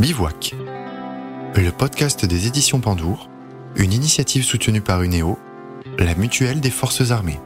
Bivouac, le podcast des éditions Pandour, une initiative soutenue par UNEO, la mutuelle des forces armées.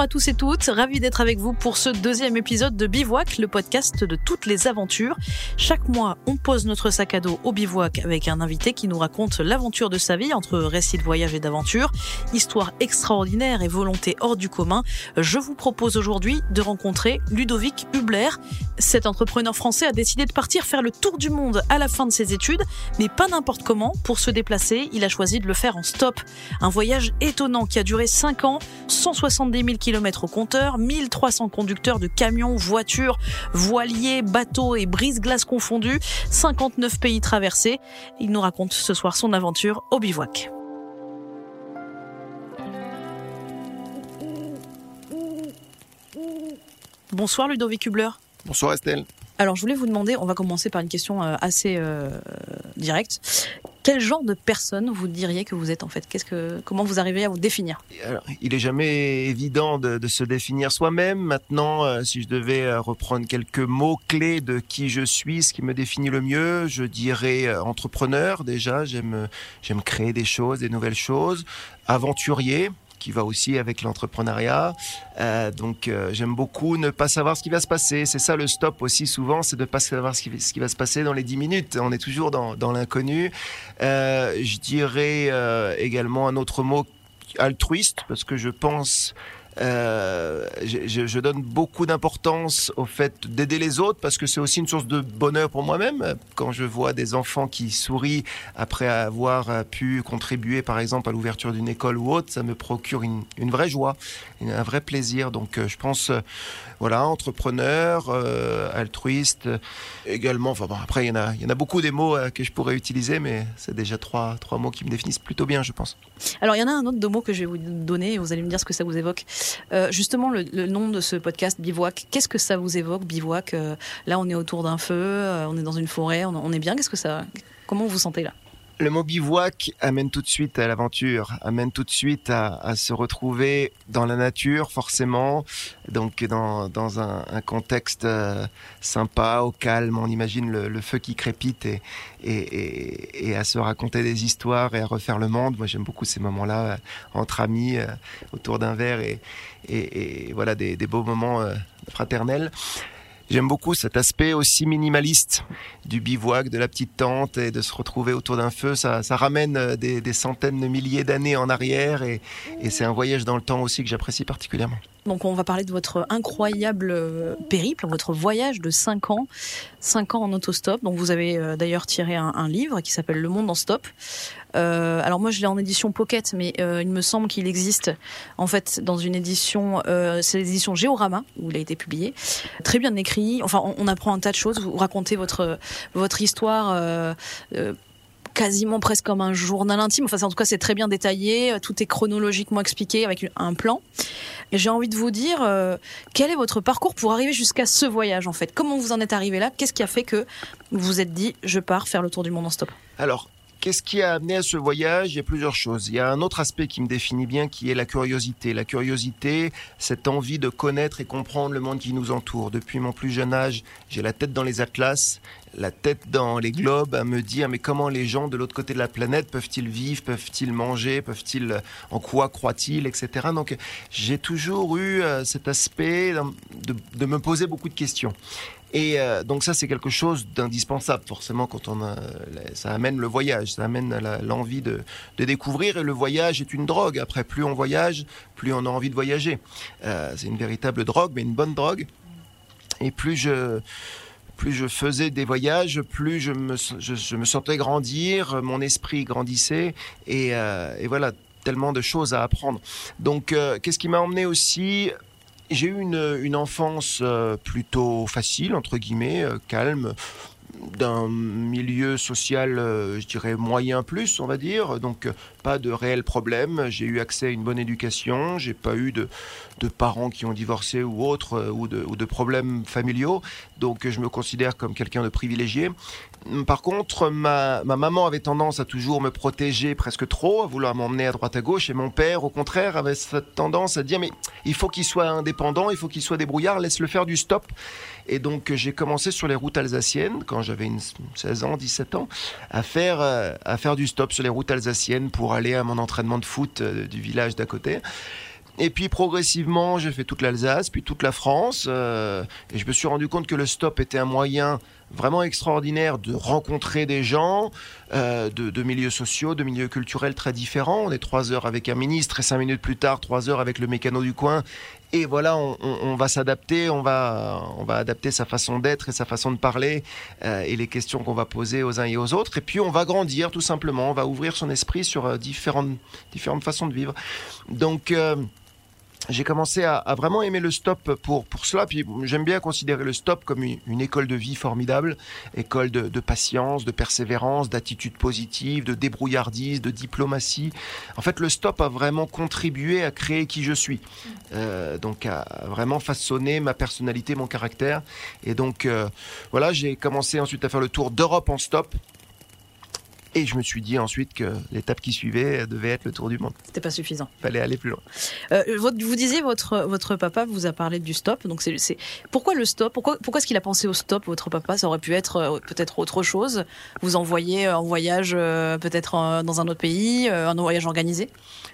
À tous et toutes, ravi d'être avec vous pour ce deuxième épisode de Bivouac, le podcast de toutes les aventures. Chaque mois, on pose notre sac à dos au bivouac avec un invité qui nous raconte l'aventure de sa vie entre récits de voyage et d'aventure, histoire extraordinaire et volonté hors du commun. Je vous propose aujourd'hui de rencontrer Ludovic Hubler. Cet entrepreneur français a décidé de partir faire le tour du monde à la fin de ses études, mais pas n'importe comment. Pour se déplacer, il a choisi de le faire en stop. Un voyage étonnant qui a duré 5 ans, 170 000 km au compteur, 1300 conducteurs de camions, voitures, voiliers, bateaux et brise-glace confondus, 59 pays traversés. Il nous raconte ce soir son aventure au bivouac. Bonsoir Ludovic Hubler. Bonsoir Estelle. Alors je voulais vous demander, on va commencer par une question euh, assez euh, directe. Quel genre de personne vous diriez que vous êtes en fait? Qu'est-ce que, comment vous arrivez à vous définir? Il est jamais évident de, se définir soi-même. Maintenant, euh, si je devais euh, reprendre quelques mots clés de qui je suis, ce qui me définit le mieux, je dirais euh, entrepreneur déjà. J'aime j'aime créer des choses, des nouvelles choses. Aventurier qui va aussi avec l'entrepreneuriat. Euh, donc euh, j'aime beaucoup ne pas savoir ce qui va se passer. C'est ça le stop aussi souvent, c'est de ne pas savoir ce qui, va se passer dans les 10 minutes. On est toujours dans, l'inconnu. Euh, je dirais également un autre mot altruiste parce que je pense euh, je, donne beaucoup d'importance au fait d'aider les autres parce que c'est aussi une source de bonheur pour moi-même. Quand je vois des enfants qui sourient après avoir pu contribuer, par exemple, à l'ouverture d'une école ou autre, ça me procure une, vraie joie, un vrai plaisir. Donc, euh, je pense, euh, voilà, entrepreneur, altruiste, également. Après, il y en a, beaucoup des mots que je pourrais utiliser, mais c'est déjà trois, mots qui me définissent plutôt bien, je pense. Alors, il y en a un autre de mots que je vais vous donner vous allez me dire ce que ça vous évoque. Euh, justement, le, nom de ce podcast, Bivouac, qu'est-ce que ça vous évoque, Bivouac euh, Là, on est autour d'un feu, euh, on est dans une forêt, on, est bien. Qu'est-ce que ça Comment vous sentez là? Le mot bivouac amène tout de suite à l'aventure, amène tout de suite à, se retrouver dans la nature, forcément, donc dans, dans un, contexte euh, sympa, au calme. On imagine le, feu qui crépite et, et, et, à se raconter des histoires et à refaire le monde. Moi, j'aime beaucoup ces moments-là euh, entre amis, euh, autour d'un verre et, voilà des, des beaux moments fraternels. J'aime beaucoup cet aspect aussi minimaliste du bivouac, de la petite tente et de se retrouver autour d'un feu. Ça, ramène des, des, centaines de milliers d'années en arrière et, c'est un voyage dans le temps aussi que j'apprécie particulièrement. Donc on va parler de votre incroyable périple, votre voyage de 5 ans, 5 ans en autostop. Donc vous avez euh, d'ailleurs tiré un, livre qui s'appelle Le Monde en stop. Euh, alors moi je l'ai en édition pocket, mais euh, il me semble qu'il existe en fait dans une édition, euh, c'est l'édition Géorama où il a été publié, très bien écrit. Enfin on, apprend un tas de choses. Vous racontez votre votre histoire quasiment presque comme un journal intime. Enfin, en tout cas, c'est très bien détaillé. Tout est chronologiquement expliqué avec un plan. J'ai envie de vous dire, quel est votre parcours pour arriver jusqu'à ce voyage, en fait? Comment vous en êtes arrivé là? Qu'est-ce qui a fait que vous vous êtes dit, je pars faire le tour du monde en stop? Alors, Qu'est-ce qui a amené à ce voyage? Il y a plusieurs choses. Il y a un autre aspect qui me définit bien, qui est la curiosité. La curiosité, cette envie de connaître et comprendre le monde qui nous entoure. Depuis mon plus jeune âge, j'ai la tête dans les atlas, la tête dans les globes, à me dire mais comment les gens de l'autre côté de la planète peuvent-ils vivre, peuvent-ils manger, peuvent-ils en quoi croient-ils, etc. Donc j'ai toujours eu euh, cet aspect de, me poser beaucoup de questions. Et euh, donc ça, c'est quelque chose d'indispensable, forcément, quand on a, ça amène le voyage, ça amène l'envie de, découvrir. Et le voyage est une drogue. Après, plus on voyage, plus on a envie de voyager. Euh, c'est une véritable drogue, mais une bonne drogue. Et plus je plus je faisais des voyages, plus je me, je, me sentais grandir, mon esprit grandissait, et, euh, et voilà, tellement de choses à apprendre. Donc, euh, qu'est-ce qui m'a emmené aussi? J'ai eu une, une, enfance euh, plutôt facile, entre guillemets, calme, d'un milieu social, je dirais, moyen plus, on va dire. Donc, pas de réel problème. J'ai eu accès à une bonne éducation. J'ai pas eu de, de parents qui ont divorcé ou autres, ou de, ou de problèmes familiaux. Donc, je me considère comme quelqu'un de privilégié. Par contre, ma, ma, maman avait tendance à toujours me protéger presque trop, à vouloir m'emmener à droite à gauche, et mon père, au contraire, avait cette tendance à dire mais il faut qu'il soit indépendant, il faut qu'il soit débrouillard, laisse-le faire du stop. Et donc j'ai commencé sur les routes alsaciennes quand j'avais 16 ans, 17 ans, à faire euh, à faire du stop sur les routes alsaciennes pour aller à mon entraînement de foot euh, du village d'à côté. Et puis progressivement, j'ai fait toute l'Alsace, puis toute la France, euh, et je me suis rendu compte que le stop était un moyen vraiment extraordinaire de rencontrer des gens euh, de, milieux sociaux, de milieux culturels très différents. On est trois heures avec un ministre et cinq minutes plus tard, trois heures avec le mécano du coin. Et voilà, on, va s'adapter, on va, on va adapter sa façon d'être et sa façon de parler euh, et les questions qu'on va poser aux uns et aux autres. Et puis on va grandir tout simplement, on va ouvrir son esprit sur euh, différentes, différentes façons de vivre. Donc j'ai commencé à, à, vraiment aimer le stop pour, pour cela. Puis j'aime bien considérer le stop comme une, une, école de vie formidable, école de, de patience, de persévérance, d'attitude positive, de débrouillardise, de diplomatie. En fait, le stop a vraiment contribué à créer qui je suis. Euh, donc à vraiment façonner ma personnalité, mon caractère. Et donc euh, voilà, j'ai commencé ensuite à faire le tour d'Europe en stop. Et je me suis dit ensuite que l'étape qui suivait devait être le tour du monde. C'était pas suffisant. Fallait aller plus loin. Euh, vous disiez votre votre papa vous a parlé du stop. Donc c'est pourquoi le stop? Pourquoi pourquoi est-ce qu'il a pensé au stop Votre papa, ça aurait pu être euh, peut-être autre chose. Vous envoyer en voyage euh, peut-être dans un autre pays, un voyage organisé?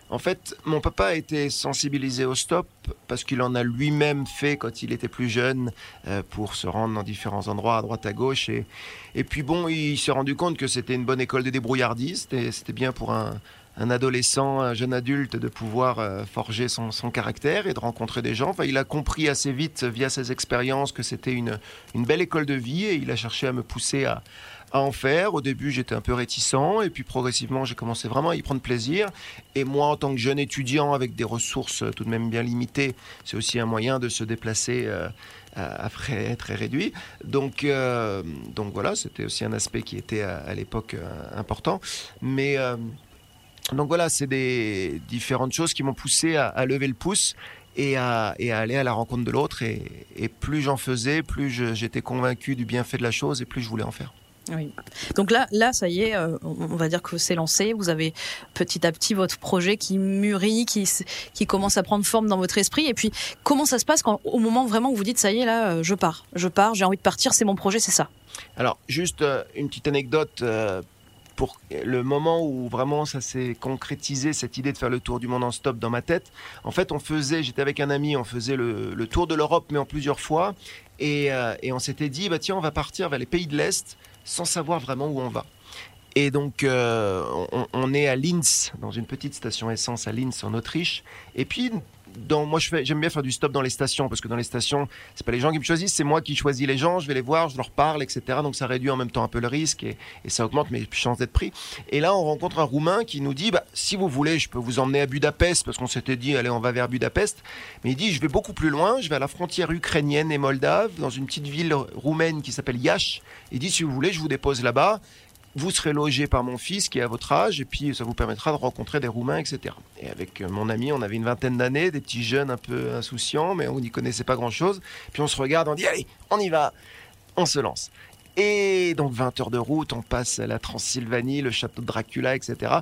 En fait, mon papa a été sensibilisé au stop parce qu'il en a lui-même fait quand il était plus jeune euh, pour se rendre dans différents endroits à droite à gauche. Et, et puis bon, il s'est rendu compte que c'était une bonne école de débrouillardise. C'était bien pour un, adolescent, un jeune adulte de pouvoir euh, forger son, caractère et de rencontrer des gens. Enfin, il a compris assez vite via ses expériences que c'était une, belle école de vie et il a cherché à me pousser à en faire. Au début, j'étais un peu réticent et puis progressivement, j'ai commencé vraiment à y prendre plaisir. Et moi, en tant que jeune étudiant avec des ressources tout de même bien limitées, c'est aussi un moyen de se déplacer euh, à frais très réduits. Donc, euh, donc voilà, c'était aussi un aspect qui était à, à l'époque euh, important. Mais euh, donc voilà, c'est des différentes choses qui m'ont poussé à, à, lever le pouce. Et à, à, aller à la rencontre de l'autre. Et plus j'en faisais, plus j'étais convaincu du bienfait de la chose et plus je voulais en faire. Donc là, là, ça y est, euh, on va dire que c'est lancé. Vous avez petit à petit votre projet qui mûrit, qui, qui commence à prendre forme dans votre esprit. Et puis, comment ça se passe quand, au moment vraiment où vous dites, ça y est, là, euh, je pars, je pars, j'ai envie de partir, c'est mon projet, c'est ça? Alors, juste euh, une petite anecdote. Pour le moment où vraiment ça s'est concrétisé, cette idée de faire le tour du monde en stop dans ma tête, en fait, on faisait, j'étais avec un ami, on faisait le, le tour de l'Europe, mais en plusieurs fois. Et, et on s'était dit, bah, tiens, on va partir vers les pays de l'Est sans savoir vraiment où on va. Et donc, euh, on, on, est à Linz, dans une petite station essence à Linz, en Autriche. Et puis, dans, moi, j'aime bien faire du stop dans les stations, parce que dans les stations, c'est pas les gens qui me choisissent, c'est moi qui choisis les gens, je vais les voir, je leur parle, etc. Donc, ça réduit en même temps un peu le risque et, et ça augmente mes chances d'être pris. Et là, on rencontre un Roumain qui nous dit, bah, si vous voulez, je peux vous emmener à Budapest, parce qu'on s'était dit, allez, on va vers Budapest. Mais il dit, je vais beaucoup plus loin, je vais à la frontière ukrainienne et moldave, dans une petite ville roumaine qui s'appelle Yash. Il dit, si vous voulez, je vous dépose là-bas vous serez logé par mon fils qui est à votre âge et puis ça vous permettra de rencontrer des Roumains, etc. Et avec mon ami, on avait une vingtaine d'années, des petits jeunes un peu insouciants, mais on n'y connaissait pas grand-chose. Puis on se regarde, on dit allez, on y va, on se lance. Et donc 20 heures de route, on passe la Transylvanie, le château de Dracula, etc.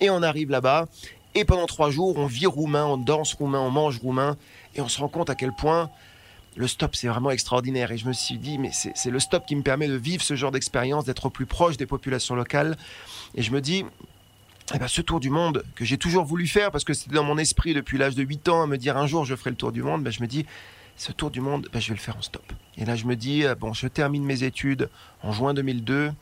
Et on arrive là-bas. Et pendant trois jours, on vit roumain, on danse roumain, on mange roumain, et on se rend compte à quel point le stop, c'est vraiment extraordinaire. Et je me suis dit, mais c'est le stop qui me permet de vivre ce genre d'expérience, d'être plus proche des populations locales. Et je me dis, eh ben, ce tour du monde que j'ai toujours voulu faire, parce que c'était dans mon esprit depuis l'âge de 8 ans, à me dire un jour je ferai le tour du monde, ben, je me dis, ce tour du monde, ben, je vais le faire en stop. Et là, je me dis, bon, je termine mes études en juin 2002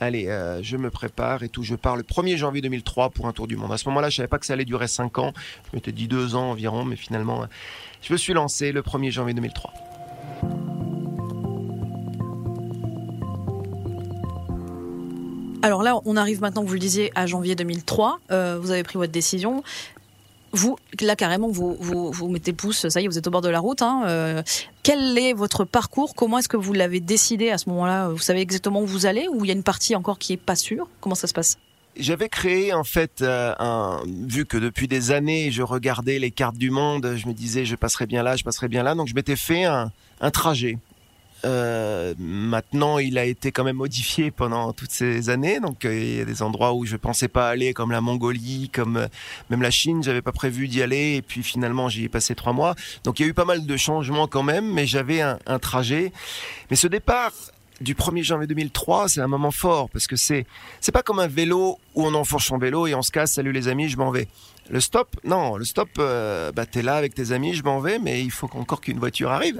allez, euh, je me prépare et tout. Je pars le 1er janvier 2003 pour un tour du monde. À ce moment-là, je savais pas que ça allait durer 5 ans. Je m'étais dit 2 ans environ, mais finalement, je me suis lancé le 1er janvier 2003. Alors là, on arrive maintenant, vous le disiez, à janvier 2003. Euh, vous avez pris votre décision. vous, là carrément, vous, vous, mettez pouce, ça y est, vous êtes au bord de la route. Hein, euh, quel est votre parcours? Comment est-ce que vous l'avez décidé à ce moment-là? Vous savez exactement où vous allez ou il y a une partie encore qui est pas sûre? Comment ça se passe? J'avais créé en fait euh, vu que depuis des années je regardais les cartes du monde, je me disais je passerai bien là, je passerai bien là, donc je m'étais fait un trajet euh, maintenant, il a été quand même modifié pendant toutes ces années. Donc, euh, il y a des endroits où je pensais pas aller, comme la Mongolie, comme euh, même la Chine. J'avais pas prévu d'y aller, et puis finalement, j'y ai passé trois mois. Donc, il y a eu pas mal de changements quand même, mais j'avais un, un trajet. Mais ce départ du 1er janvier 2003, c'est un moment fort parce que c'est c'est pas comme un vélo où on enfourche son vélo et on se casse. Salut les amis, je m'en vais. Le stop, non, le stop, euh, bah t'es là avec tes amis, je m'en vais, mais il faut encore qu'une voiture arrive.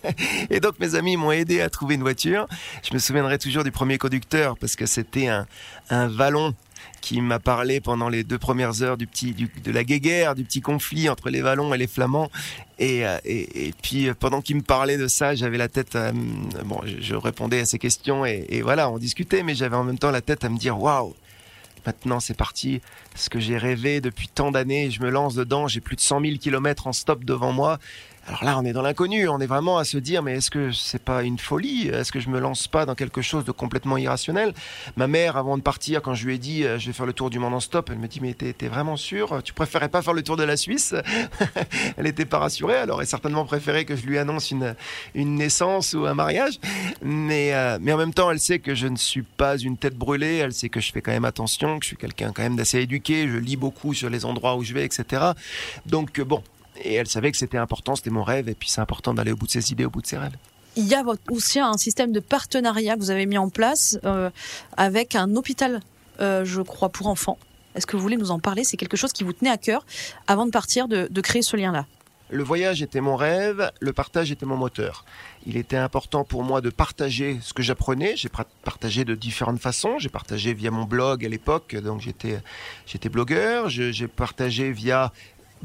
et donc mes amis m'ont aidé à trouver une voiture. Je me souviendrai toujours du premier conducteur parce que c'était un, un vallon qui m'a parlé pendant les deux premières heures du petit, de la guéguerre, du petit conflit entre les Wallons et les Flamands. Et, euh, et, puis pendant qu'il me parlait de ça, j'avais la tête, bon, je, répondais à ses questions et, et voilà, on discutait, mais j'avais en même temps la tête à me dire, waouh, Maintenant, c'est parti. Ce que j'ai rêvé depuis tant d'années, je me lance dedans. J'ai plus de 100 000 kilomètres en stop devant moi. Alors là, on est dans l'inconnu, on est vraiment à se dire, mais est-ce que c'est pas une folie? Est-ce que je me lance pas dans quelque chose de complètement irrationnel? Ma mère, avant de partir, quand je lui ai dit, euh, je vais faire le tour du monde en stop, elle me dit, mais t'es, vraiment sûr? Tu préférais pas faire le tour de la Suisse? Elle était pas rassurée, elle aurait certainement préféré que je lui annonce une, une naissance ou un mariage. Mais, euh, mais en même temps, elle sait que je ne suis pas une tête brûlée, elle sait que je fais quand même attention, que je suis quelqu'un quand même d'assez éduqué, je lis beaucoup sur les endroits où je vais, etc. Donc bon, et elle savait que c'était important, c'était mon rêve, et puis c'est important d'aller au bout de ses idées, au bout de ses rêves. Il y a aussi un système de partenariat que vous avez mis en place euh, avec un hôpital, euh, je crois, pour enfants. Est-ce que vous voulez nous en parler? C'est quelque chose qui vous tenait à cœur avant de partir, de, de créer ce lien-là le voyage était mon rêve, le partage était mon moteur. Il était important pour moi de partager ce que j'apprenais. J'ai partagé de différentes façons. J'ai partagé via mon blog à l'époque, donc j'étais j'étais blogueur. J'ai partagé via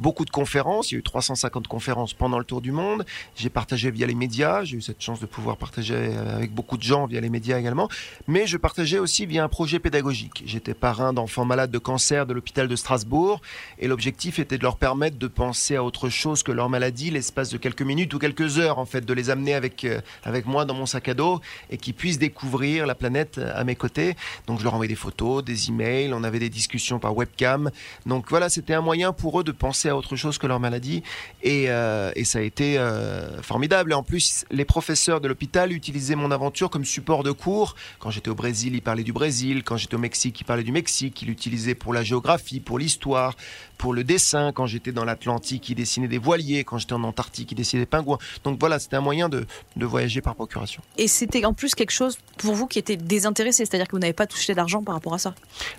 beaucoup de conférences. Il y a eu 350 conférences pendant le tour du monde. J'ai partagé via les médias. J'ai eu cette chance de pouvoir partager avec beaucoup de gens via les médias également. Mais je partageais aussi via un projet pédagogique. J'étais parrain d'enfants malades de cancer de l'hôpital de Strasbourg. Et l'objectif était de leur permettre de penser à autre chose que leur maladie, l'espace de quelques minutes ou quelques heures, en fait, de les amener avec, euh, avec moi dans mon sac à dos et qu'ils puissent découvrir la planète à mes côtés. Donc je leur envoyais des photos, des emails. On avait des discussions par webcam. Donc voilà, c'était un moyen pour eux de penser à autre chose que leur maladie. Et, euh, et ça a été euh, formidable. Et en plus, les professeurs de l'hôpital utilisaient mon aventure comme support de cours. Quand j'étais au Brésil, ils parlaient du Brésil. Quand j'étais au Mexique, ils parlaient du Mexique. Ils l'utilisaient pour la géographie, pour l'histoire, pour le dessin. Quand j'étais dans l'Atlantique, ils dessinaient des voiliers. Quand j'étais en Antarctique, ils dessinaient des pingouins. Donc voilà, c'était un moyen de, de voyager par procuration. Et c'était en plus quelque chose pour vous qui était désintéressé, c'est-à-dire que vous n'avez pas touché d'argent par rapport à ça?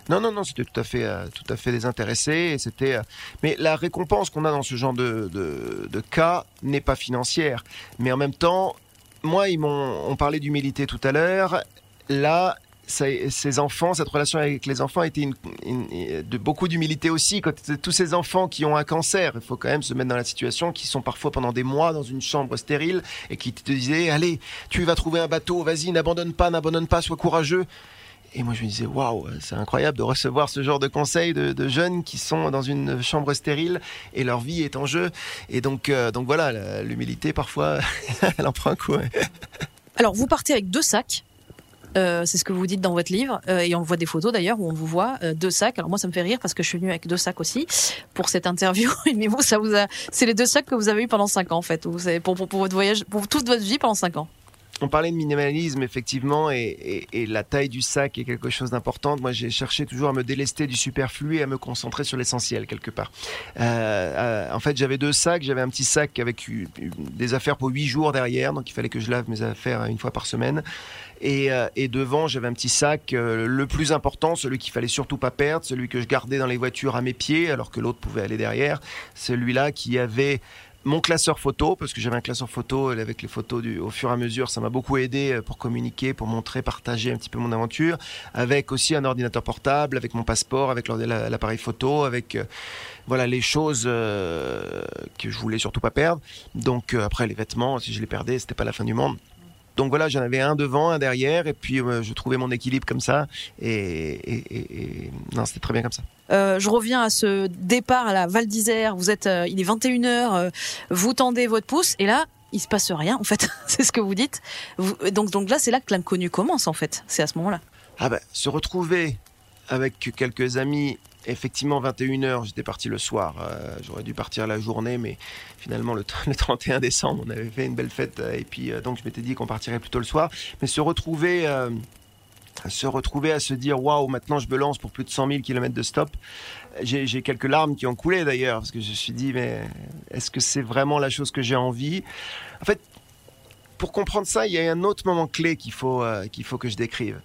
Non, non, non, c'était tout à fait, euh, tout à fait désintéressé. c'était, mais la récompense qu'on a dans ce genre de, de, cas n'est pas financière. Mais en même temps, moi, ils m'ont on parlait d'humilité tout à l'heure. Là, ces enfants, cette relation avec les enfants a été une, de beaucoup d'humilité aussi. Quand tous ces enfants qui ont un cancer, il faut quand même se mettre dans la situation, qui sont parfois pendant des mois dans une chambre stérile et qui te disaient, allez, tu vas trouver un bateau, vas-y, n'abandonne pas, n'abandonne pas, sois courageux. Et moi, je me disais, waouh, c'est incroyable de recevoir ce genre de conseils de, jeunes qui sont dans une chambre stérile et leur vie est en jeu. Et donc, euh, donc voilà, l'humilité, parfois, elle en prend un coup. Alors, vous partez avec deux sacs. Euh, c'est ce que vous dites dans votre livre, euh, et on voit des photos d'ailleurs où on vous voit deux sacs. Alors moi, ça me fait rire parce que je suis venue avec deux sacs aussi pour cette interview. Mais vous, ça vous a, c'est les deux sacs que vous avez eu pendant cinq ans en fait. Vous savez, pour, pour, pour votre voyage, pour toute votre vie pendant cinq ans on parlait de minimalisme effectivement et, la taille du sac est quelque chose d'important. Moi, j'ai cherché toujours à me délester du superflu et à me concentrer sur l'essentiel quelque part. Euh, euh, en fait, j'avais deux sacs. J'avais un petit sac avec des affaires pour huit jours derrière, donc il fallait que je lave mes affaires une fois par semaine. Et, euh, devant, j'avais un petit sac, le plus important, celui qu'il fallait surtout pas perdre, celui que je gardais dans les voitures à mes pieds, alors que l'autre pouvait aller derrière. Celui-là qui avait mon classeur photo, parce que j'avais un classeur photo avec les photos du, au fur et à mesure, ça m'a beaucoup aidé euh, pour communiquer, pour montrer, partager un petit peu mon aventure, avec aussi un ordinateur portable, avec mon passeport, avec l'appareil photo, avec euh, voilà les choses euh, que je voulais surtout pas perdre. Donc après les vêtements, si je les perdais, c'était pas la fin du monde. Donc voilà, j'en avais un devant, un derrière, et puis je trouvais mon équilibre comme ça. Et, non, c'était très bien comme ça. je reviens à ce départ à la Val d'Isère. Vous êtes, il est 21h, vous tendez votre pouce, et là, il se passe rien. En fait, c'est ce que vous dites. donc, donc là, c'est là que l'inconnu commence. En fait, c'est à ce moment-là. Ah ben, se retrouver avec quelques amis effectivement 21h, j'étais parti le soir. Euh, j'aurais dû partir la journée, mais finalement le, 31 décembre, on avait fait une belle fête euh, et puis euh, donc je m'étais dit qu'on partirait plutôt le soir. Mais se retrouver, se retrouver à se dire waouh, maintenant je me lance pour plus de 100 000 km de stop. J'ai quelques larmes qui ont coulé d'ailleurs parce que je me suis dit mais est-ce que c'est vraiment la chose que j'ai envie? En fait, pour comprendre ça, il y a un autre moment clé qu'il faut qu'il faut que je décrive.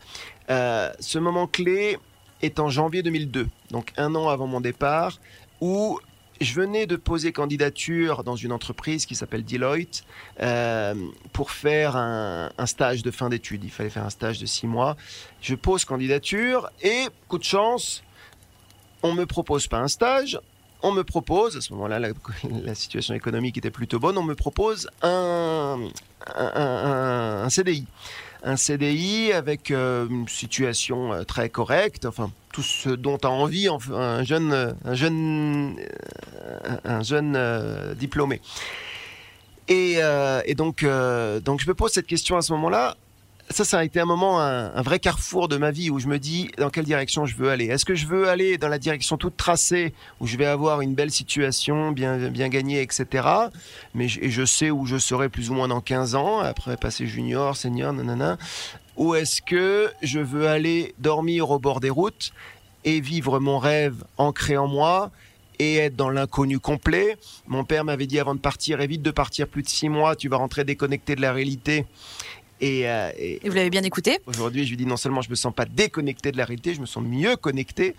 ce moment clé, est en janvier 2002, donc un an avant mon départ, où je venais de poser candidature dans une entreprise qui s'appelle Deloitte euh, pour faire un, stage de fin d'études. Il fallait faire un stage de six mois. Je pose candidature et, coup de chance, on me propose pas un stage, on me propose, à ce moment-là, la, situation économique était plutôt bonne, on me propose un CDI un CDI avec euh, une situation euh, très correcte, enfin tout ce dont a envie un jeune, un jeune, euh, un jeune diplômé. Et, donc, donc je me pose cette question à ce moment-là ça, ça a été un moment, un, vrai carrefour de ma vie où je me dis dans quelle direction je veux aller? Est-ce que je veux aller dans la direction toute tracée où je vais avoir une belle situation, bien, bien gagnée, etc. Mais je, et je sais où je serai plus ou moins dans 15 ans, après passer junior, senior, nanana. Ou est-ce que je veux aller dormir au bord des routes et vivre mon rêve ancré en moi et être dans l'inconnu complet? Mon père m'avait dit avant de partir, évite de partir plus de six mois, tu vas rentrer déconnecté de la réalité euh, et, vous l'avez bien écouté Aujourd'hui, je lui dis non seulement je me sens pas déconnecté de la réalité, je me sens mieux connecté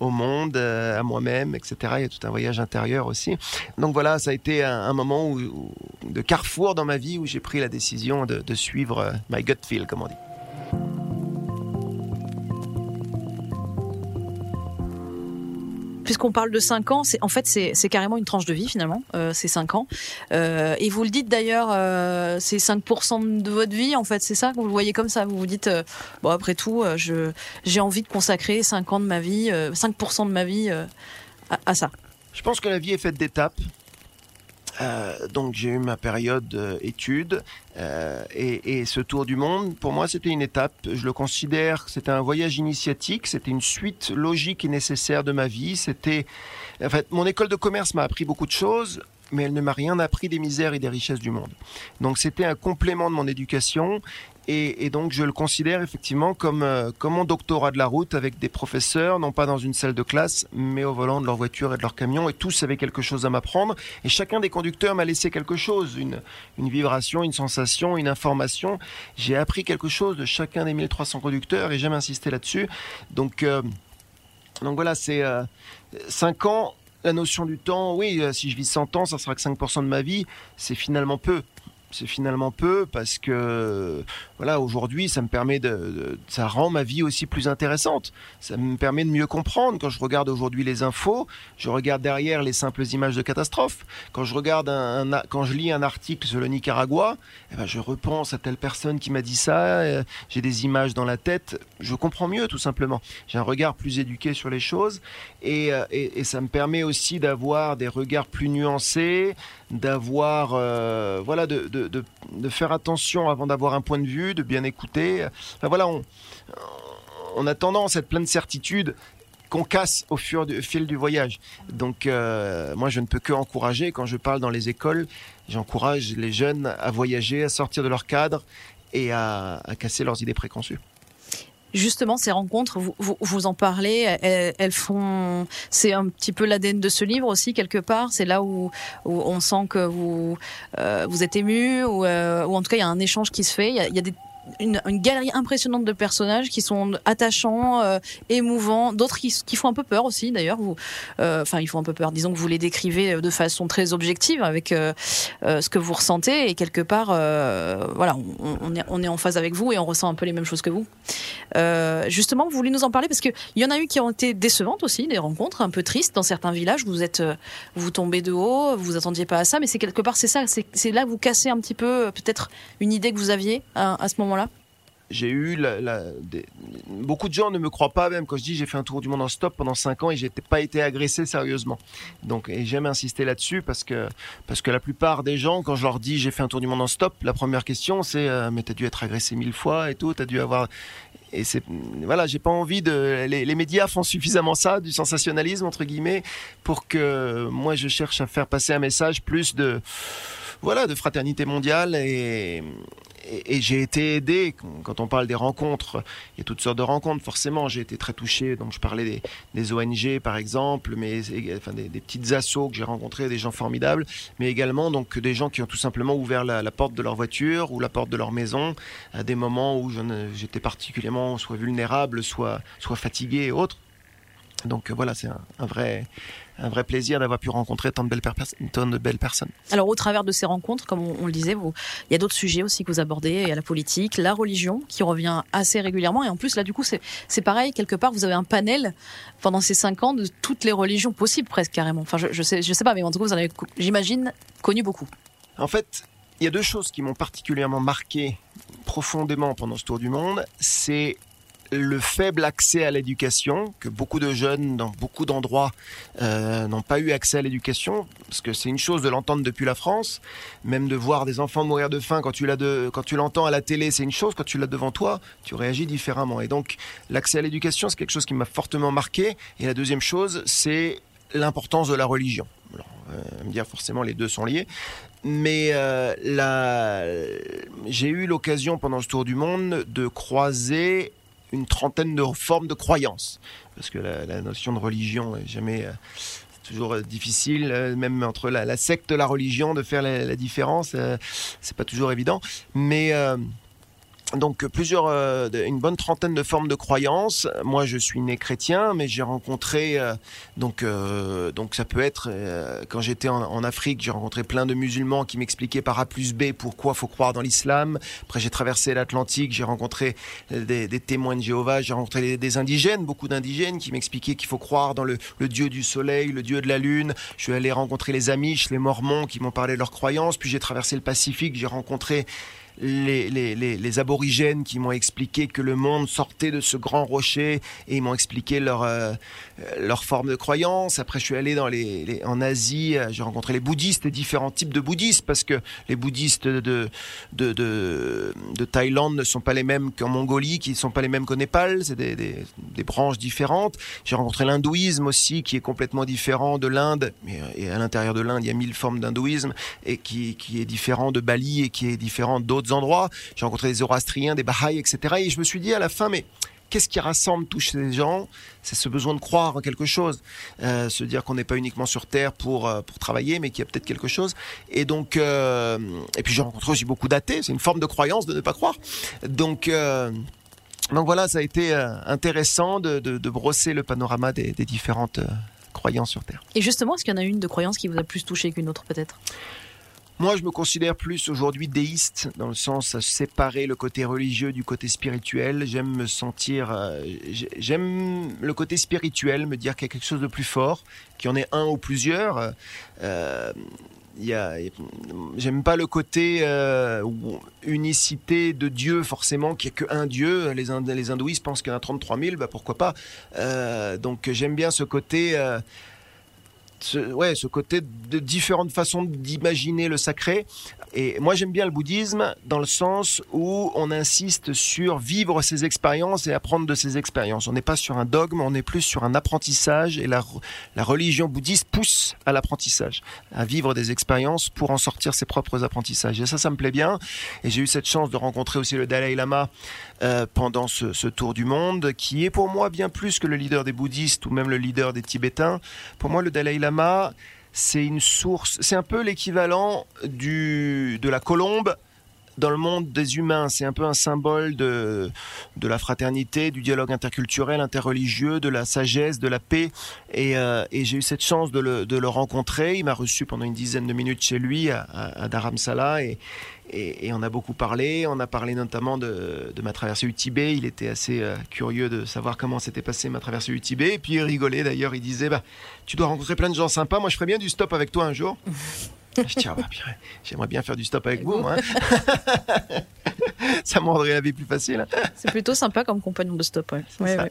au monde, euh, à moi-même, etc. Il y a tout un voyage intérieur aussi. Donc voilà, ça a été un, moment de carrefour dans ma vie où j'ai pris la décision de, de suivre euh, my gut feel, comme on dit. Puisqu'on parle de 5 ans, c'est en fait c'est carrément une tranche de vie finalement, euh, c'est 5 ans. Euh, et vous le dites d'ailleurs, euh, c'est 5% de votre vie en fait, c'est ça que vous le voyez comme ça? Vous vous dites, euh, bon après tout, j'ai envie de consacrer 5 ans de ma vie, 5% de ma vie à ça. Je pense que la vie est faite d'étapes. Euh, donc j'ai eu ma période euh, études euh, et, et, ce tour du monde, pour moi, c'était une étape. Je le considère, c'était un voyage initiatique, c'était une suite logique et nécessaire de ma vie. C'était, en fait, mon école de commerce m'a appris beaucoup de choses mais elle ne m'a rien appris des misères et des richesses du monde. Donc c'était un complément de mon éducation et, donc je le considère effectivement comme, euh, comme mon doctorat de la route avec des professeurs, non pas dans une salle de classe, mais au volant de leur voiture et de leur camion, et tous avaient quelque chose à m'apprendre. Et chacun des conducteurs m'a laissé quelque chose, une, une vibration, une sensation, une information. J'ai appris quelque chose de chacun des 1300 conducteurs et j'aime insister là-dessus. Donc, euh, donc voilà, c'est euh, 5 ans la notion du temps, oui, euh, si je vis 100 ans, ça sera que 5% de ma vie, c'est finalement peu c'est finalement peu parce que voilà aujourd'hui ça me permet de, ça rend ma vie aussi plus intéressante. Ça me permet de mieux comprendre. Quand je regarde aujourd'hui les infos je regarde derrière les simples images de catastrophes quand je regarde un, quand je lis un article sur le Nicaragua eh ben je repense à telle personne qui m'a dit ça euh, j'ai des images dans la tête. Je comprends mieux tout simplement. J'ai un regard plus éduqué sur les choses et, euh, et, ça me permet aussi d'avoir des regards plus nuancés d'avoir euh, voilà de, de, faire attention avant d'avoir un point de vue de bien écouter. Enfin voilà on, a tendance à être plein de certitudes qu'on casse au fur fil du voyage. Donc euh, moi je ne peux que encourager. Quand je parle dans les écoles j'encourage les jeunes à voyager à sortir de leur cadre et à casser leurs idées préconçues justement ces rencontres, vous, vous, en parlez, elles, font, c'est un petit peu l'ADN de ce livre aussi quelque part. C'est là où, on sent que vous euh, vous êtes ému ou, euh, ou en tout cas il y a un échange qui se fait. Il y a, des une, galerie impressionnante de personnages qui sont attachants, euh, émouvants, d'autres qui, font un peu peur aussi d'ailleurs. Vous, euh, enfin, ils font un peu peur. Disons que vous les décrivez de façon très objective avec euh, ce que vous ressentez et quelque part, voilà, on, est, en phase avec vous et on ressent un peu les mêmes choses que vous. justement, vous voulez nous en parler parce qu'il y en a eu qui ont été décevantes aussi, des rencontres un peu tristes dans certains villages. Vous êtes, vous tombez de haut, vous attendiez pas à ça, mais c'est quelque part, c'est ça, c'est là que vous cassez un petit peu peut-être une idée que vous aviez à ce moment-là j'ai eu la, beaucoup de gens ne me croient pas même quand je dis j'ai fait un tour du monde en stop pendant 5 ans et j'ai pas été agressé sérieusement. Donc et j'aime insister là-dessus parce que parce que la plupart des gens quand je leur dis j'ai fait un tour du monde en stop, la première question c'est euh, mais t'as dû être agressé mille fois et tout, t'as dû avoir et c'est voilà, j'ai pas envie de les, les, médias font suffisamment ça, du sensationnalisme entre guillemets, pour que moi je cherche à faire passer un message plus de voilà de fraternité mondiale et, et, j'ai été aidé quand on parle des rencontres. Il y a toutes sortes de rencontres, forcément. J'ai été très touché. Donc, je parlais des, ONG, par exemple, mais enfin, des, des petites assos que j'ai rencontrés, des gens formidables, mais également donc des gens qui ont tout simplement ouvert la, porte de leur voiture ou la porte de leur maison à des moments où j'étais particulièrement soit vulnérable, soit, soit fatigué et autres. Donc voilà, c'est un, vrai, un vrai plaisir d'avoir pu rencontrer tant de, belles de belles personnes. Alors au travers de ces rencontres, comme on, le disait, vous, il y a d'autres sujets aussi que vous abordez, il y a la politique, la religion qui revient assez régulièrement, et en plus là du coup c'est pareil, quelque part vous avez un panel pendant ces cinq ans de toutes les religions possibles presque carrément. Enfin je, je sais, je sais pas, mais en tout cas vous en avez, j'imagine, connu beaucoup. En fait, il y a deux choses qui m'ont particulièrement marqué profondément pendant ce tour du monde, c'est le faible accès à l'éducation, que beaucoup de jeunes dans beaucoup d'endroits euh, n'ont pas eu accès à l'éducation, parce que c'est une chose de l'entendre depuis la France, même de voir des enfants mourir de faim quand tu l'entends à la télé, c'est une chose, quand tu l'as devant toi, tu réagis différemment. Et donc l'accès à l'éducation, c'est quelque chose qui m'a fortement marqué. Et la deuxième chose, c'est l'importance de la religion. Alors, euh, me dire forcément les deux sont liés, mais euh, j'ai eu l'occasion pendant ce tour du monde de croiser une trentaine de formes de croyances. Parce que la, notion de religion est jamais euh, toujours euh, difficile, euh, même entre la, secte et la religion, de faire la, la différence. c'est pas toujours évident. Mais donc plusieurs, euh, une bonne trentaine de formes de croyances. Moi, je suis né chrétien, mais j'ai rencontré euh, donc euh, donc ça peut être quand j'étais en, Afrique, j'ai rencontré plein de musulmans qui m'expliquaient par A plus B pourquoi faut croire dans l'islam. Après, j'ai traversé l'Atlantique, j'ai rencontré des, témoins de Jéhovah, j'ai rencontré des, indigènes, beaucoup d'indigènes qui m'expliquaient qu'il faut croire dans le, le, dieu du soleil, le dieu de la lune. Je suis allé rencontrer les Amish, les Mormons qui m'ont parlé de leurs croyances. Puis j'ai traversé le Pacifique, j'ai rencontré les, les, les, aborigènes qui m'ont expliqué que le monde sortait de ce grand rocher et ils m'ont expliqué leur, euh, leur forme de croyance. Après, je suis allé dans les, en Asie, euh, j'ai rencontré les bouddhistes différents types de bouddhistes parce que les bouddhistes de, de, de, de Thaïlande ne sont pas les mêmes qu'en Mongolie, qui ne sont pas les mêmes qu'au Népal, c'est des, des, branches différentes. J'ai rencontré l'hindouisme aussi qui est complètement différent de l'Inde, euh, et à l'intérieur de l'Inde, il y a mille formes d'hindouisme et qui, qui est différent de Bali et qui est différent d'autres endroits. J'ai rencontré des Zoroastriens, des Bahaïs, etc. Et je me suis dit à la fin, mais qu'est-ce qui rassemble tous ces gens? C'est ce besoin de croire en quelque chose, euh, se dire qu'on n'est pas uniquement sur Terre pour euh, pour travailler, mais qu'il y a peut-être quelque chose. Et donc, euh, et puis j'ai rencontré aussi beaucoup d'athées. C'est une forme de croyance de ne pas croire. Donc donc voilà, ça a été intéressant de, brosser le panorama des, des différentes croyances sur Terre. Et justement, est-ce qu'il y en a une de croyance qui vous a plus touché qu'une autre peut-être? Moi, je me considère plus aujourd'hui déiste, dans le sens à séparer le côté religieux du côté spirituel. J'aime me sentir, euh, j'aime le côté spirituel, me dire qu'il y a quelque chose de plus fort, qu'il y en ait un ou plusieurs. Euh, j'aime pas le côté euh, unicité de Dieu forcément qu'il n'y a qu'un Dieu les, les hindouistes pensent qu'il y en a 33 000 bah pourquoi pas donc j'aime bien ce côté ce, ouais, ce côté de différentes façons d'imaginer le sacré. Et moi, j'aime bien le bouddhisme dans le sens où on insiste sur vivre ses expériences et apprendre de ses expériences. On n'est pas sur un dogme, on est plus sur un apprentissage et la, la religion bouddhiste pousse à l'apprentissage, à vivre des expériences pour en sortir ses propres apprentissages. Et ça, ça me plaît bien. Et j'ai eu cette chance de rencontrer aussi le Dalai Lama euh, pendant ce, tour du monde, qui est pour moi bien plus que le leader des bouddhistes ou même le leader des Tibétains. Pour moi, le Dalai Lama c'est une source, c'est un peu l'équivalent de la colombe dans le monde des humains. C'est un peu un symbole de, de la fraternité, du dialogue interculturel, interreligieux, de la sagesse, de la paix. Et, euh, j'ai eu cette chance de le, de le rencontrer. Il m'a reçu pendant une dizaine de minutes chez lui à, à, Dharamsala et, et, et, on a beaucoup parlé. On a parlé notamment de, de ma traversée du Tibet. Il était assez euh, curieux de savoir comment s'était passée ma traversée du Tibet. Et puis il rigolait d'ailleurs. Il disait bah, Tu dois rencontrer plein de gens sympas. Moi, je ferais bien du stop avec toi un jour. Je dis, ah bah, j'aimerais bien faire du stop avec vous, moi. ça me rendrait la vie plus facile. C'est plutôt sympa comme compagnon de stop. Ouais. Ouais, ouais.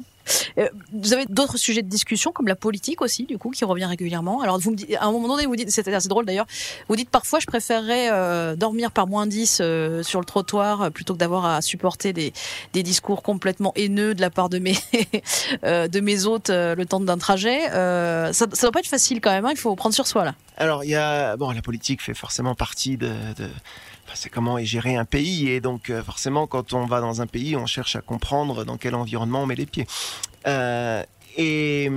Euh, vous avez d'autres sujets de discussion comme la politique aussi, du coup, qui revient régulièrement? Alors, vous me dites, à un moment donné, vous dites, c'est assez drôle d'ailleurs, vous dites parfois, je préférerais euh, dormir par moins 10 euh, sur le trottoir plutôt que d'avoir à supporter des, discours complètement haineux de la part de mes, de mes hôtes le temps d'un trajet. ça, ça doit pas être facile quand même, hein, il faut prendre sur soi là. Alors, il y a, bon, la politique fait forcément partie de c'est comment gérer un pays et donc forcément quand on va dans un pays on cherche à comprendre dans quel environnement on met les pieds euh, et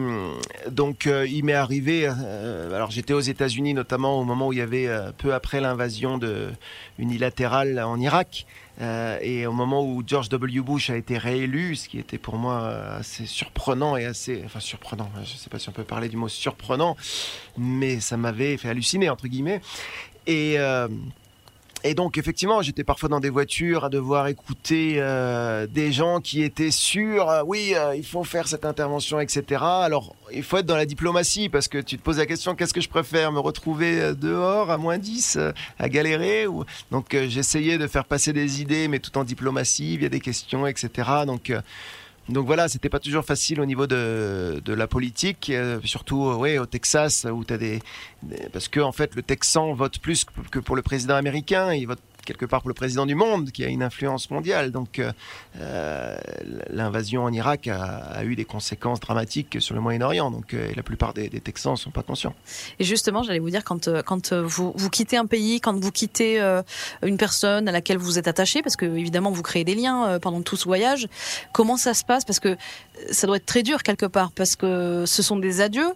donc euh, il m'est arrivé, euh, alors j'étais aux États-Unis notamment au moment où il y avait euh, peu après l'invasion de unilatérale en Irak euh, et au moment où George W. Bush a été réélu, ce qui était pour moi assez surprenant et assez, enfin surprenant, je ne sais pas si on peut parler du mot surprenant, mais ça m'avait fait halluciner entre guillemets. Et et donc, effectivement, j'étais parfois dans des voitures à devoir écouter euh, des gens qui étaient sûrs, euh, oui, euh, il faut faire cette intervention, etc. Alors, il faut être dans la diplomatie parce que tu te poses la question, qu'est-ce que je préfère Me retrouver euh, dehors à moins 10, euh, à galérer ou... Donc, j'essayais de faire passer des idées, mais tout en diplomatie, via des questions, etc. Donc, donc voilà, c'était pas toujours facile au niveau de, de la politique, euh, surtout euh, au Texas où tu as des, des, parce que en fait le Texan vote plus que pour le président américain, il vote quelque part pour le président du monde qui a une influence mondiale. Donc euh, l'invasion en Irak a, eu des conséquences dramatiques sur le Moyen-Orient. Donc euh, la plupart des, Texans ne sont pas conscients. Et justement, j'allais vous dire quand quand vous, quittez un pays, quand vous quittez euh, une personne à laquelle vous êtes attaché, parce que évidemment vous créez des liens euh, pendant tout ce voyage, comment ça se passe? Parce que ça doit être très dur quelque part, parce que ce sont des adieux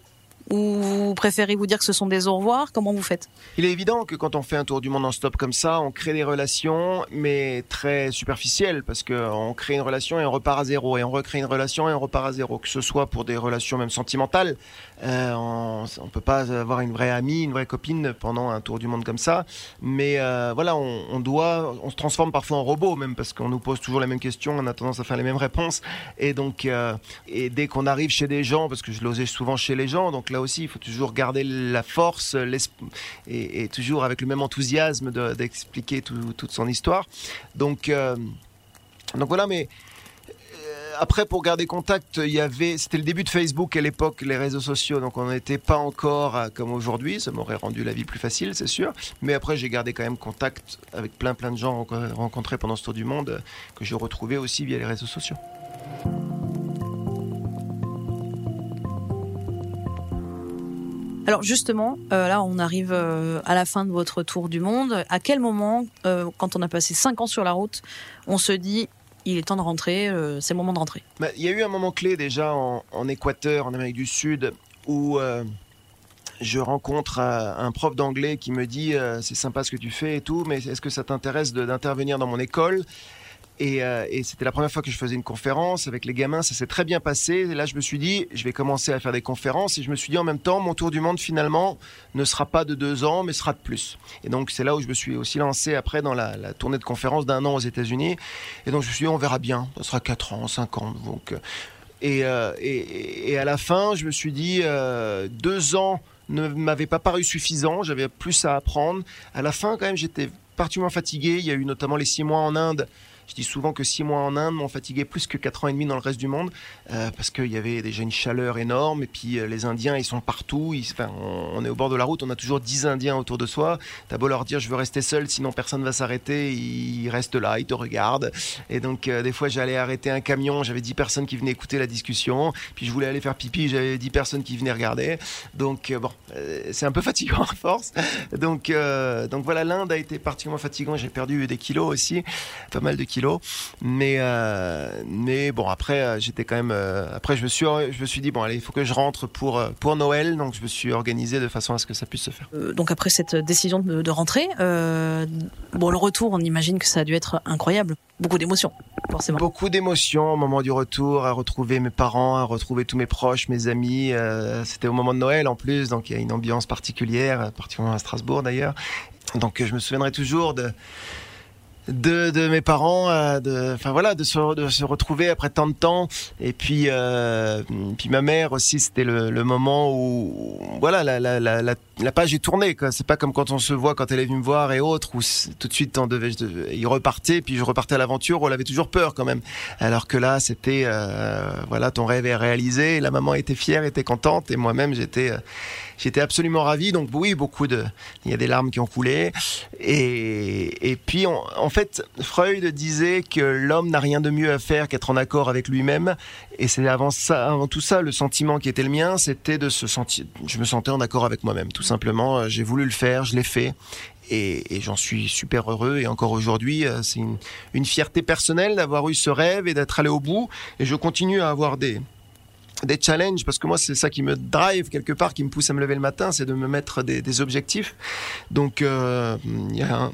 ou vous préférez vous dire que ce sont des au revoir? Comment vous faites? Il est évident que quand on fait un tour du monde en stop comme ça, on crée des relations, mais très superficielles, parce qu'on crée une relation et on repart à zéro, et on recrée une relation et on repart à zéro, que ce soit pour des relations même sentimentales. Euh, on ne peut pas avoir une vraie amie, une vraie copine pendant un tour du monde comme ça, mais euh, voilà, on, doit, on se transforme parfois en robot même, parce qu'on nous pose toujours les mêmes questions, on a tendance à faire les mêmes réponses, et donc, euh, et dès qu'on arrive chez des gens, parce que je l'osais souvent chez les gens, donc là aussi, il faut toujours garder la force et, toujours avec le même enthousiasme d'expliquer de, tout, toute son histoire. Donc, donc voilà, mais après, pour garder contact, il y avait, c'était le début de Facebook à l'époque, les réseaux sociaux, donc on n'était pas encore à, comme aujourd'hui. Ça m'aurait rendu la vie plus facile, c'est sûr. Mais après, j'ai gardé quand même contact avec plein plein de gens rencontrés pendant ce tour du monde que j'ai retrouvé aussi via les réseaux sociaux. Alors justement, euh, là on arrive euh, à la fin de votre tour du monde. À quel moment, euh, quand on a passé cinq ans sur la route, on se dit il est temps de rentrer, euh, c'est le moment de rentrer. Bah, Il y a eu un moment clé déjà en, Équateur, en Amérique du Sud, où euh, je rencontre un prof d'anglais qui me dit euh, c'est sympa ce que tu fais et tout, mais est-ce que ça t'intéresse d'intervenir dans mon école? Et, euh, et c'était la première fois que je faisais une conférence avec les gamins, ça s'est très bien passé. Et là, je me suis dit, je vais commencer à faire des conférences. Et je me suis dit en même temps, mon tour du monde finalement ne sera pas de deux ans, mais sera de plus. Et donc c'est là où je me suis aussi lancé après dans la, tournée de conférences d'un an aux États-Unis. Et donc je me suis dit, on verra bien. Ça sera quatre ans, cinq ans. Donc et, euh, et, à la fin, je me suis dit, euh, deux ans ne m'avait pas paru suffisant. J'avais plus à apprendre. À la fin, quand même, j'étais particulièrement fatigué. Il y a eu notamment les six mois en Inde je dis souvent que six mois en Inde m'ont fatigué plus que quatre ans et demi dans le reste du monde, euh, parce qu'il y avait déjà une chaleur énorme, et puis euh, les Indiens, ils sont partout, enfin, on, est au bord de la route, on a toujours dix Indiens autour de soi, t'as beau leur dire je veux rester seul, sinon personne va s'arrêter, ils restent là, ils te regardent, et donc euh, des fois j'allais arrêter un camion, j'avais dix personnes qui venaient écouter la discussion, puis je voulais aller faire pipi, j'avais dix personnes qui venaient regarder, donc bon, c'est un peu fatigant à force, donc, donc voilà, l'Inde a été particulièrement fatigant, j'ai perdu des kilos aussi, pas mal de kilos kilos. Mais, mais bon, après, j'étais quand même. après, je me, suis, je me suis dit, bon, allez, il faut que je rentre pour, pour Noël. Donc, je me suis organisé de façon à ce que ça puisse se faire. donc, après cette décision de, de rentrer, bon, le retour, on imagine que ça a dû être incroyable. Beaucoup d'émotions, forcément. Beaucoup d'émotions au moment du retour, à retrouver mes parents, à retrouver tous mes proches, mes amis. C'était au moment de Noël en plus, donc il y a une ambiance particulière, particulièrement à Strasbourg d'ailleurs. Donc je me souviendrai toujours de de, de mes parents, euh, de, enfin voilà, de se, de se retrouver après tant de temps. Et puis, euh, puis ma mère aussi, c'était le, le, moment où, voilà, la, la, la, la, page est tournée. C'est pas comme quand on se voit quand elle est venue me voir et autres, où tout de suite on devait, il repartait, puis je repartais à l'aventure. On avait toujours peur quand même. Alors que là, c'était, euh, voilà, ton rêve est réalisé. la maman était fière, était contente, et moi-même j'étais euh, j'étais absolument ravi. Donc oui, beaucoup de, il y a des larmes qui ont coulé. Et, et puis en fait, Freud disait que l'homme n'a rien de mieux à faire qu'être en accord avec lui-même. Et c'est avant ça, avant tout ça, le sentiment qui était le mien, c'était de se sentir, je me sentais en accord avec moi-même, simplement. J'ai voulu le faire, je l'ai fait. Et, j'en suis super heureux. Et encore aujourd'hui, euh, c'est une, fierté personnelle d'avoir eu ce rêve et d'être allé au bout. Et je continue à avoir des, des challenges parce que moi c'est ça qui me drive quelque part qui me pousse à me lever le matin c'est de me mettre des, objectifs donc euh, il y a un,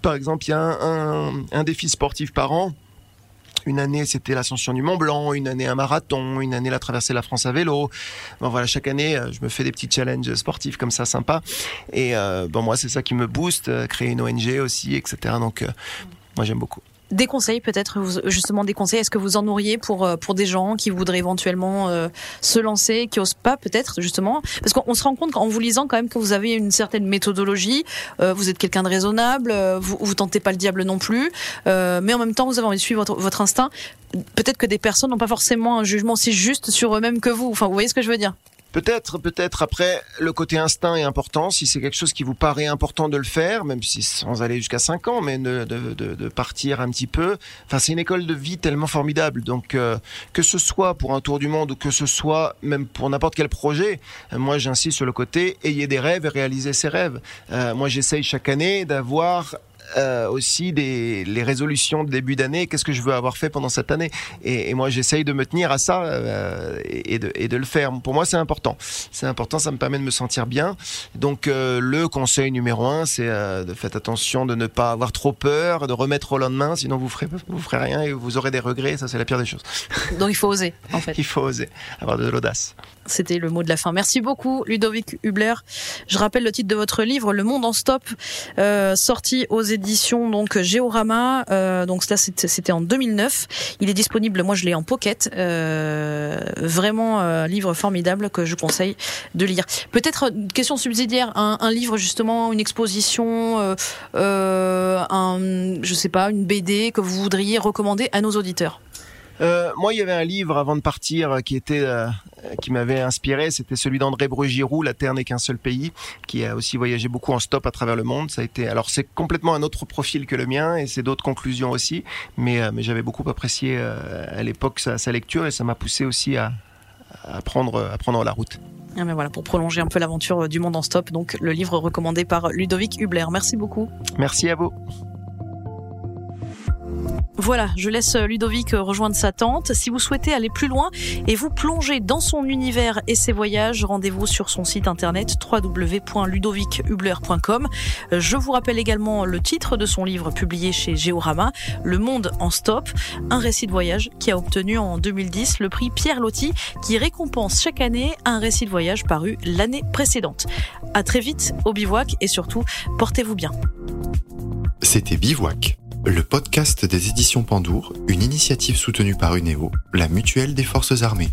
par exemple il y a un, défi sportif par an une année c'était l'ascension du Mont Blanc une année un marathon une année la traversée de la France à vélo. Bon voilà chaque année euh, je me fais des petits challenges sportifs comme ça sympa et euh, bon moi c'est ça qui me booste euh, créer une ONG aussi etc donc moi j'aime beaucoup des conseils peut-être justement des conseils. Est-ce que vous en auriez pour euh, pour des gens qui voudraient éventuellement euh, se lancer qui osent pas peut-être justement? Parce qu'on se rend compte en vous lisant quand même que vous avez une certaine méthodologie euh, vous êtes quelqu'un de raisonnable euh, vous vous tentez pas le diable non plus euh, mais en même temps vous avez envie de suivre votre, votre instinct. Peut-être que des personnes n'ont pas forcément un jugement si juste sur eux-mêmes que vous. Enfin vous voyez ce que je veux dire? Peut-être, peut-être. Après, le côté instinct est important. Si c'est quelque chose qui vous paraît important de le faire, même si sans aller jusqu'à 5 ans, mais de, de, de, partir un petit peu. Enfin, c'est une école de vie tellement formidable. Donc, euh, que ce soit pour un tour du monde ou que ce soit même pour n'importe quel projet, euh, moi j'insiste sur le côté ayez des rêves et réalisez ces rêves. Euh, moi, j'essaye chaque année d'avoir euh, aussi des, les résolutions de début d'année, qu'est-ce que je veux avoir fait pendant cette année. Et, et moi, j'essaye de me tenir à ça euh, et, de, et de le faire. Pour moi, c'est important. C'est important, ça me permet de me sentir bien. Donc, euh, le conseil numéro un, c'est de faire attention de ne pas avoir trop peur, de remettre au lendemain, sinon vous ferez, vous ferez rien et vous aurez des regrets. Ça, c'est la pire des choses. Donc, il faut oser, en fait. il faut oser, avoir de l'audace. C'était le mot de la fin. Merci beaucoup, Ludovic Hubler. Je rappelle le titre de votre livre, Le Monde en Stop, sorti aux éditions donc Géorama. Euh, donc c'était en 2009. Il est disponible. Moi, je l'ai en pocket. Euh, vraiment, euh, livre formidable que je conseille de lire. Peut-être une question subsidiaire, un, un, livre justement, une exposition, euh, euh, un, je sais pas, une BD que vous voudriez recommander à nos auditeurs? Euh, moi, il y avait un livre avant de partir qui était euh, qui m'avait inspiré, c'était celui d'André Breu-Giroux, La Terre n'est qu'un seul pays, qui a aussi voyagé beaucoup en stop à travers le monde. Ça a été, alors c'est complètement un autre profil que le mien et c'est d'autres conclusions aussi, mais euh, mais j'avais beaucoup apprécié euh, à l'époque sa, sa, lecture et ça m'a poussé aussi à, à prendre à prendre la route. Ah ben voilà, pour prolonger un peu l'aventure du monde en stop, donc le livre recommandé par Ludovic Hubler. Merci beaucoup. Merci à vous. Voilà, je laisse Ludovic rejoindre sa tante. Si vous souhaitez aller plus loin et vous plonger dans son univers et ses voyages, rendez-vous sur son site internet www.ludovichubler.com. Je vous rappelle également le titre de son livre publié chez Géorama, Le Monde en Stop, un récit de voyage qui a obtenu en 2010 le prix Pierre Loti qui récompense chaque année un récit de voyage paru l'année précédente. À très vite au bivouac et surtout, portez-vous bien. C'était Bivouac le podcast des éditions Pandour, une initiative soutenue par UNEO, la mutuelle des forces armées.